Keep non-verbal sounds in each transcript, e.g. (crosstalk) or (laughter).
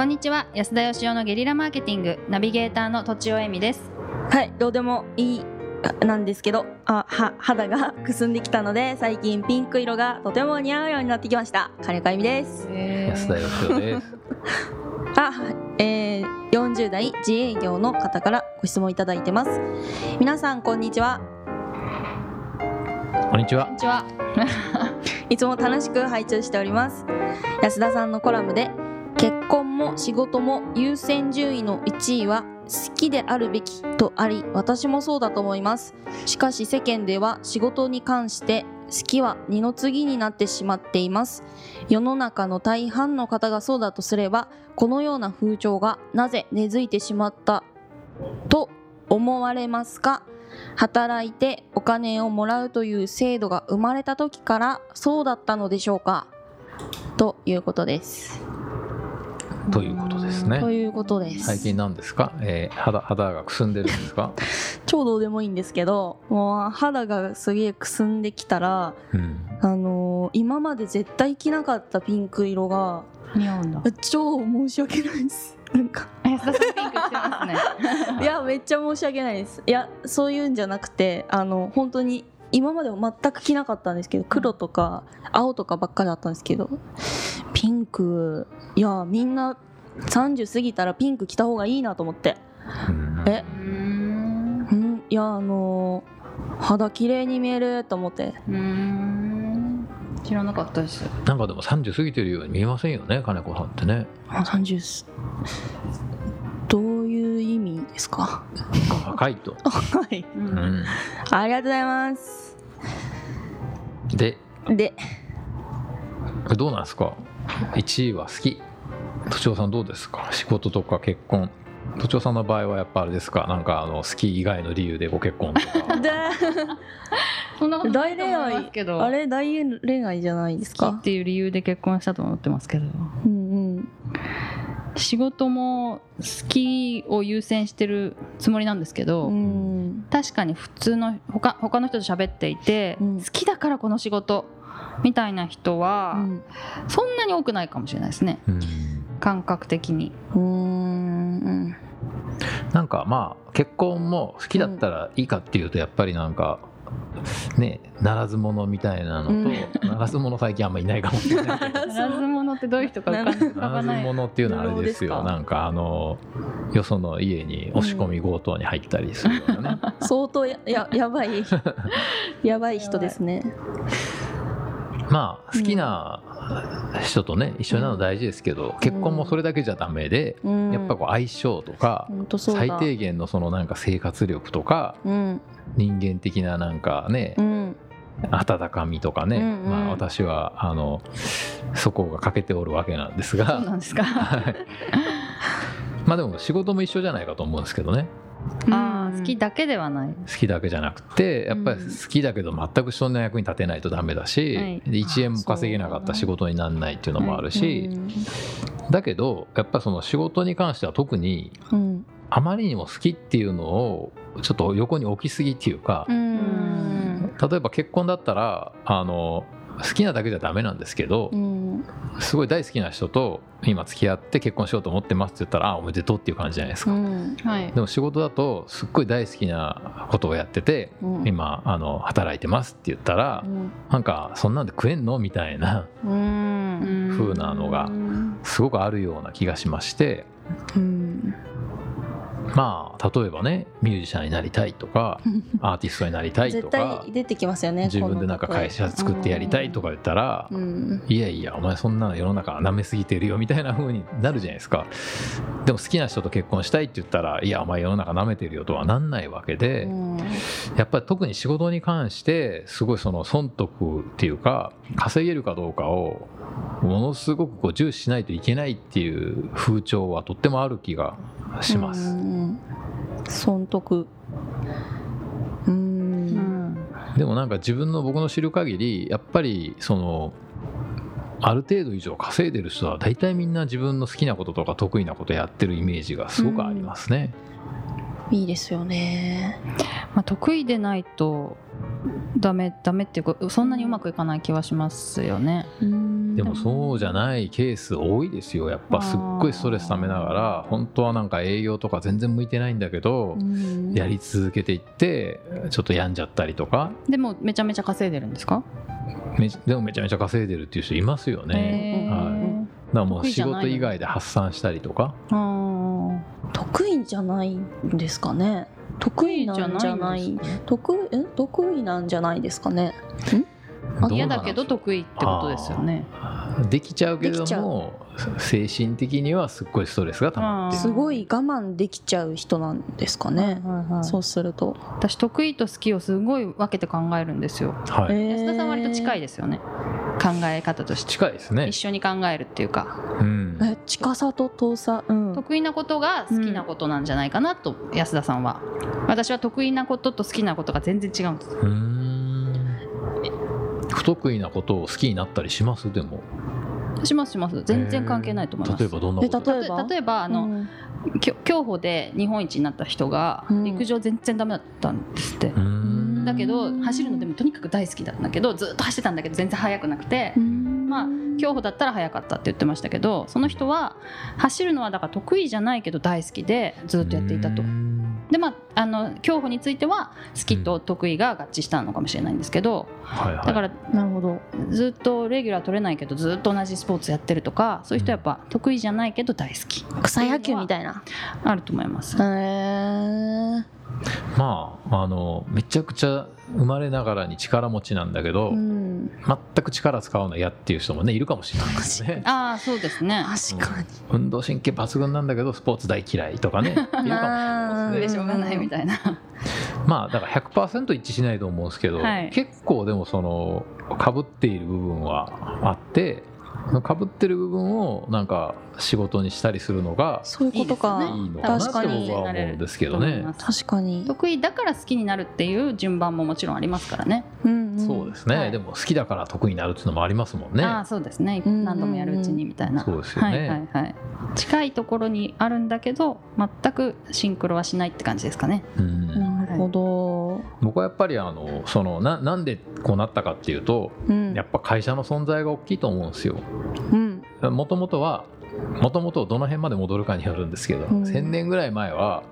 こんにちは安田義雄のゲリラマーケティングナビゲーターのとちおえみです。はいどうでもいいなんですけどあは肌が (laughs) くすんできたので最近ピンク色がとても似合うようになってきました。金子由美です。安田義雄です。あ、はいえー、40代自営業の方からご質問いただいてます。皆さんこんにちは。こんにちは。こん。にちは。(laughs) いつも楽しく拝聴しております。安田さんのコラムで結婚も仕事も優先順位の1位は好きであるべきとあり私もそうだと思います。しかし世間では仕事に関して好きは二の次になってしまっています。世の中の大半の方がそうだとすればこのような風潮がなぜ根付いてしまったと思われますか？働いてお金をもらうという制度が生まれた時からそうだったのでしょうか？ということです。ということですねと。いうことです。最近なんですか、えー、肌肌がくすんでるんですか、(laughs) 超どうでもいいんですけどもう肌がすげえくすんできたら、うん、あのー今まで絶対着なかったピンク色が似合うんだ？超申し訳ないです。なんか安田さんピンクしてますね (laughs) いやめっちゃ申し訳ないです。いやそういうんじゃなくてあの本当に今までも全く着なかったんですけど黒とか青とかばっかりだったんですけどピンク。いやみんな30過ぎたらピンク着た方がいいなと思って。うん。え？うーん。うんいやあの肌綺麗に見えると思って。うーん。知らなかったです。なんかでも30過ぎてるように見えませんよね金子さんってね。あ30すどういう意味ですか？若いと、(laughs) はい。ううん。ん、ありがとうございます。で？で？どうなんですか？1位は好き。都庁さんどうですか？仕事とか結婚。都庁さんの場合はやっぱあれですか？なんかあの好き以外の理由でご結婚とか。(laughs) でそんなことない大恋と思いま愛すけど。あれ？大恋愛じゃないですか？好きっていう理由で結婚したと思ってますけど。うんうん。仕事も好きを優先してるつもりなんですけど、うん。確かに普通の他他の人と喋っていて、うん。好きだからこの仕事みたいな人は、うん。そんなに多くないかもしれないですね。うん。感覚的に。うーん。なんかまあ結婚も好きだったらいいかっていうとやっぱりなんかねならず者みたいなのと、うん。ならず者最近あんまいないかもしれないけど。(laughs) ならず者ってどういう人か浮かん浮かならず者っていうのはあれですよ。なるほど。ですかなんかあのよその家に押し込み強盗に入ったりするようなね、(laughs) 相当やややばいやばい人ですねまあ好きな人とね一緒になるの大事ですけど、結婚もそれだけじゃダメで、うん。やっぱこう相性とか、最低限のそのなんか生活力とかうん。人間的ななんかね、うん。温かみとかね、うんうん。まあ、私はあのそこが欠けておるわけなんですそうがなんですか。はい。まあでも仕事も一緒じゃないかと思うんですけどねああ好きだけではない。好きだけじゃなくてやっぱり好きだけど全く人の役に立てないとダメだし、はい。で1円も稼げなかったら仕事にならないっていうのもあるし、だけどやっぱその仕事に関しては特にうん。あまりにも好きっていうのをちょっと横に置きすぎっていうか、うん。例えば結婚だったらあの好きなだけじゃダメなんですけど、うん。すごい大好きな人と今付き合って結婚しようと思ってますって言ったらあおめでとうっていう感じじゃないですか、うん。はい。でも仕事だとすっごい大好きなことをやっててうん。今あの働いてますって言ったらうん。なんかそんなんで食えんのみたいなうん。風なのがすごくあるような気がしましてうん (laughs) まあ例えばねミュージシャンになりたいとか (laughs) アーティストになりたいと絶か対出てきますよね自分でなんか会社作ってやりたいとか言ったらう、ん。いやいやお前そんなの世の中舐めすぎてるよみたいな風になるじゃないですか。でも好きな人と結婚したいって言ったらいやお前世の中舐めてるよとはなんないわけで、うん。やっぱり特に仕事に関してすごいその損得っていうか稼げるかどうかをものすごくこう重視しないといけないっていう風潮はとってもある気がします。うん損得。ううん。んでもなんか自分の僕の知る限りやっぱりそのある程度以上稼いでる人は大体みんな自分の好きなこととか得意なことやってるイメージがすごくありますね。いいですよね。まあ、得意でないとダメダメっていうかそんなにうまくいかない気はしますよね。でもそうじゃないケース多いですよ。やっぱすっごいストレスためながら本当はなんか営業とか全然向いてないんだけどうん。やり続けていってちょっと病んじゃったりとか。でもめちゃめちゃ稼いでるんですか？めでもめちゃめちゃ稼いでるっていう人いますよね。はい。だからもう仕事以外で発散したりとか。得意じゃないんですかね？得意なんじゃない？んですかね得意え？得意なんじゃないですかね？嫌だけど得意ってことですよね。できちゃうけども精神的にはすっごいストレスが溜まってすごい我慢できちゃう人なんですかね、はいはいそうすると、私得意と好きをすごい分けて考えるんですよ。はい、安田さん割と近いでですよね。考え方として。近いですね。一、緒に考えるっていうか。うん、え近さと遠さ。うん。得意なことが好きなことなんじゃないかなと、安田さんは。私は得意なことと好きなことが全然違うんです。うーん。不得意なことを好きになったりします？でも。しますします。全然関係ないと思います。例えばどんなこと？え例えば例えばあの、うん。競歩で日本一になった人がうん。陸上全然ダメだったんですって、うーん。だけど走るのでもとにかく大好きだったんだけどずっと走ってたんだけど全然速くなくて、まあ競歩だったら速かったって言ってましたけどその人は走るのはだから得意じゃないけど大好きでずっとやっていたと。でまあ、あの競歩については好きと得意が合致したのかもしれないんですけどはいはい。だからなるほど。ずっとレギュラー取れないけどずっと同じスポーツやってるとかそういう人はやっぱ得意じゃないけど大好き草野球みたいな。あると思います。へえまああのめちゃくちゃ生まれながらに力持ちなんだけど、うん。全く力使うの嫌っていう人もね (laughs) (laughs) いるかもしれないですね。ああそうですね。確かに。運動神経抜群なんだけどスポーツ大嫌いとかねいるかもしれないですね。でしょうがないみたいな。まあだから100%一致しないと思うんですけど、はい。結構でもそのかぶっている部分はあってかぶってる部分をなんか仕事にしたりするのがそういうことかいいのかなって確かに僕は思うんですけどね確かに得意だから好きになるっていう順番ももちろんありますからね。うんんそうですね、はいでも好きだから得意になるっていうのもありますもんね。ああそうですね。うん何度もやるうちにみたいな。そうですよねはいはいはい。近いところにあるんだけど全くシンクロはしないって感じですかね。うんほど。僕はやっぱりあのそのななんでこうなったかっていうとうん。やっぱ会社の存在が大きいと思うんですよ。うん。もともとはもともとどの辺まで戻るかによるんですけど、うん。1,000年ぐらい前は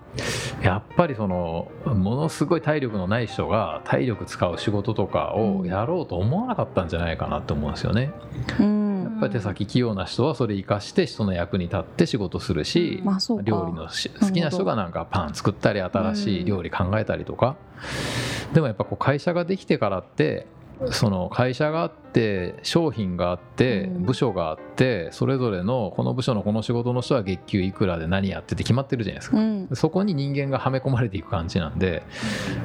やっぱりそのものすごい体力のない人が体力使う仕事とかをやろうと思わなかったんじゃないかなって思うんですよね。うんぱり手先器用な人はそれ生かして人の役に立って仕事するし、まあ料理のし好きな人がなんかパン作ったり新しい料理考えたりとか、でもやっぱこう会社ができてからってその会社があって商品があってうん。部署があってそれぞれのこの部署のこの仕事の人は月給いくらで何やってて決まってるじゃないですか。うん。そこに人間がはめ込まれていく感じなんで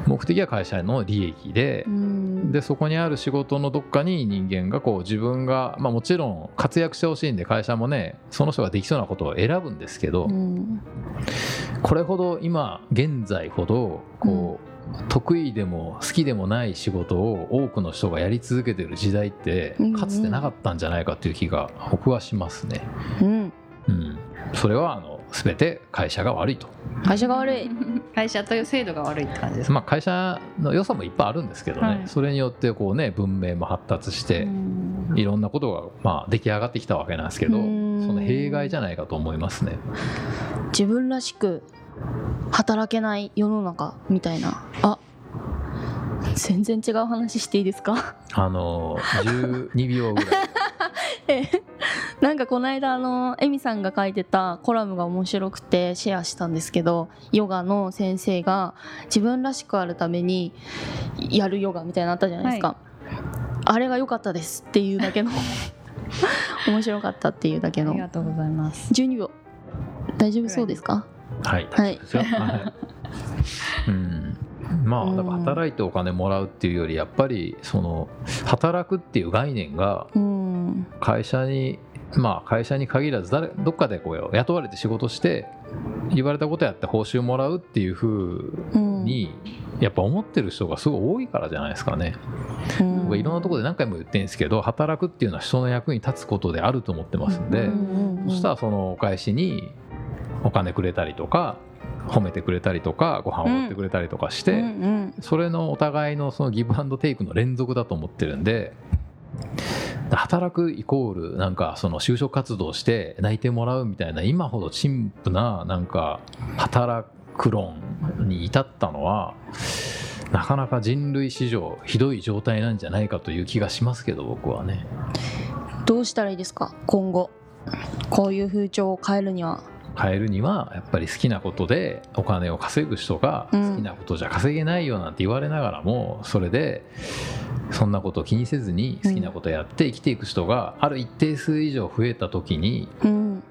目的は会社の利益でうん。でそこにある仕事のどっかに人間がこう自分が、まあ、もちろん活躍してほしいんで会社もねその人ができそうなことを選ぶんですけど、うん。これほど今現在ほどこう、得意でも好きでもない仕事を多くの人がやり続けてる時代ってかつてなかったんじゃないかという気が僕はしますね。うんうん、それはあの全て会社が悪いと。会社が悪い (laughs) 会社という制度が悪いって感じですか？まあ、会社の良さもいっぱいあるんですけどね、はいそれによってこう、ね、文明も発達して、うんいろんなことがまあ出来上がってきたわけなんですけどうんその弊害じゃないかと思いますね。自分らしく働けない世の中みたいな。あ全然違う話していいですか？あの12秒ぐらい。(laughs) えなんかこの間あのエミさんが書いてたコラムが面白くてシェアしたんですけどヨガの先生が自分らしくあるためにやるヨガみたいなのあったじゃないですか、あれが良かったですっていうだけの (laughs) 面白かったっていうだけの。ありがとうございます。12秒。大丈夫そうですか？はい、はい。うん。まあだから働いてお金もらうっていうよりやっぱりその働くっていう概念がうん。会社にまあ会社に限らず誰どっかでこう雇われて仕事して言われたことやって報酬もらうっていう風うん。にやっぱ思ってる人がすごい多いからじゃないですかね。うん。僕いろんなところで何回も言ってるんですけど働くっていうのは人の役に立つことであると思ってますんで、そしたらそのお返しにお金くれたりとか褒めてくれたりとかご飯を持ってくれたりとかして、それのお互いのそのギブアンドテイクの連続だと思ってるんで働くイコールなんかその就職活動して泣いてもらうみたいな今ほど陳腐ななんか働く論に至ったのはなかなか人類史上ひどい状態なんじゃないかという気がしますけど僕はね。どうしたらいいですか？今後。こういう風潮を変えるには変えるにはやっぱり好きなことでお金を稼ぐ人がうん。好きなことじゃ稼げないよなんて言われながらもそれでそんなことを気にせずに好きなことやって生きていく人がある一定数以上増えた時にうん。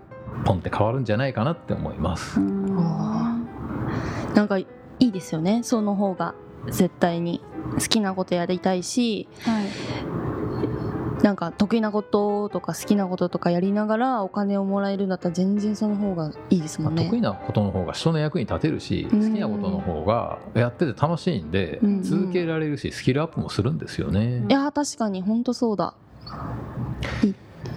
ポンって変わるんじゃないかなって思います。あなんかいいですよね。その方が絶対に好きなことやりたいしはいなんか得意なこととか好きなこととかやりながらお金をもらえるんだったら全然その方がいいですもんね。まあ得意なことの方が人の役に立てるし好うん。きなことの方がやってて楽しいんでうん続けられるしスキルアップもするんですよね。い。やー確かに本当そうだ。いい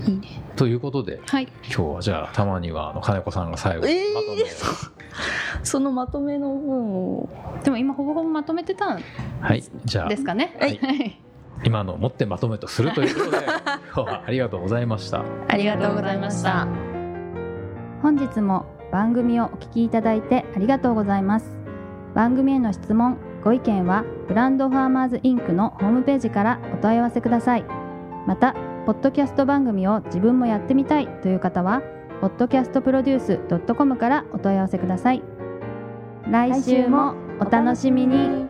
いいね。ということではい。今日はじゃあたまにはあの金子さんが最後まとめを。(laughs) そのまとめの分を。でも今ほぼほぼまとめてたんはい。じゃあですかね。はい今のを持ってまとめとするという。ことで今日はありがとうございました。ありがとうございました。本日も番組をお聞きいただいてありがとうございます。番組への質問ご意見はブランドファーマーズインクのホームページからお問い合わせください。またポッドキャスト番組を自分もやってみたいという方は podcastproduce.com からお問い合わせください。来週もお楽しみに